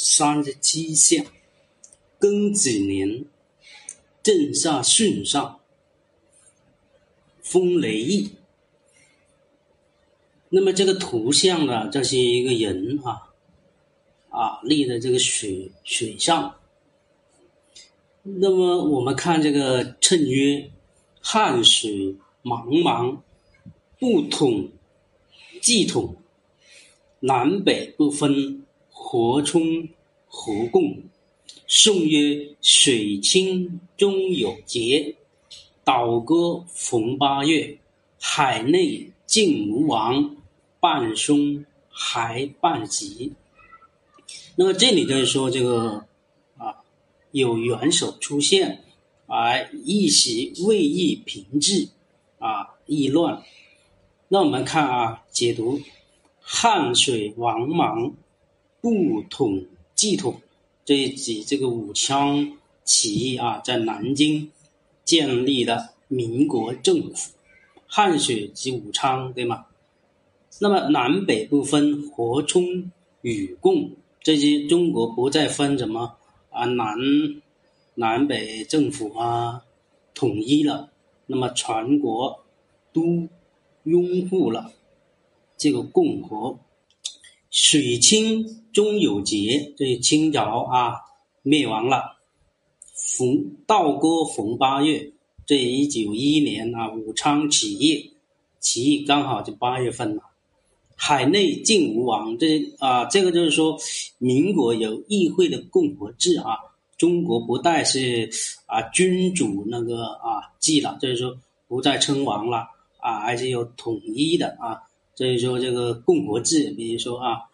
三十七相，庚子年，震下巽上，风雷翼。那么这个图像呢，这是一个人啊，啊立在这个水水上。那么我们看这个谶曰：“汉水茫茫，不统既统，南北不分，河冲河共。”宋曰：“水清终有节，倒戈逢八月，海内尽无王。”半松还半急，那么这里就是说这个啊，有元首出现，而一时未易平治，啊，易乱。那我们看啊，解读汉水茫茫，不统既统，这一指这个武昌起义啊，在南京建立了民国政府，汉水即武昌，对吗？那么南北不分，和冲与共，这些中国不再分什么啊南南北政府啊，统一了。那么全国都拥护了这个共和。水清终有节，这清朝啊灭亡了。逢道歌逢八月，这一九一一年啊武昌起义，起义刚好就八月份了。海内尽无王，这啊，这个就是说，民国有议会的共和制啊。中国不再是啊君主那个啊制了，就是说不再称王了啊，而且有统一的啊。所以说这个共和制，比如说啊，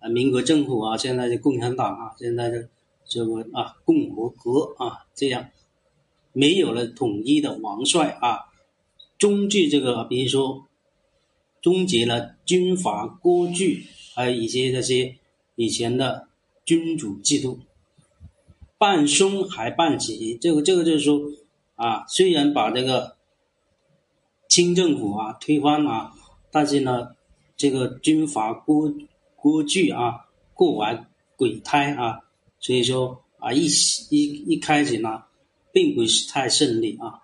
啊民国政府啊，现在是共产党啊，现在的这个啊共和国啊，这样没有了统一的王帅啊，中制这个，比如说。终结了军阀割据，还有一些这些以前的君主制度。半松还半起，这个这个就是说啊，虽然把这个清政府啊推翻了，但是呢，这个军阀郭郭巨啊过完鬼胎啊，所以说啊一一一开始呢，并不是太顺利啊。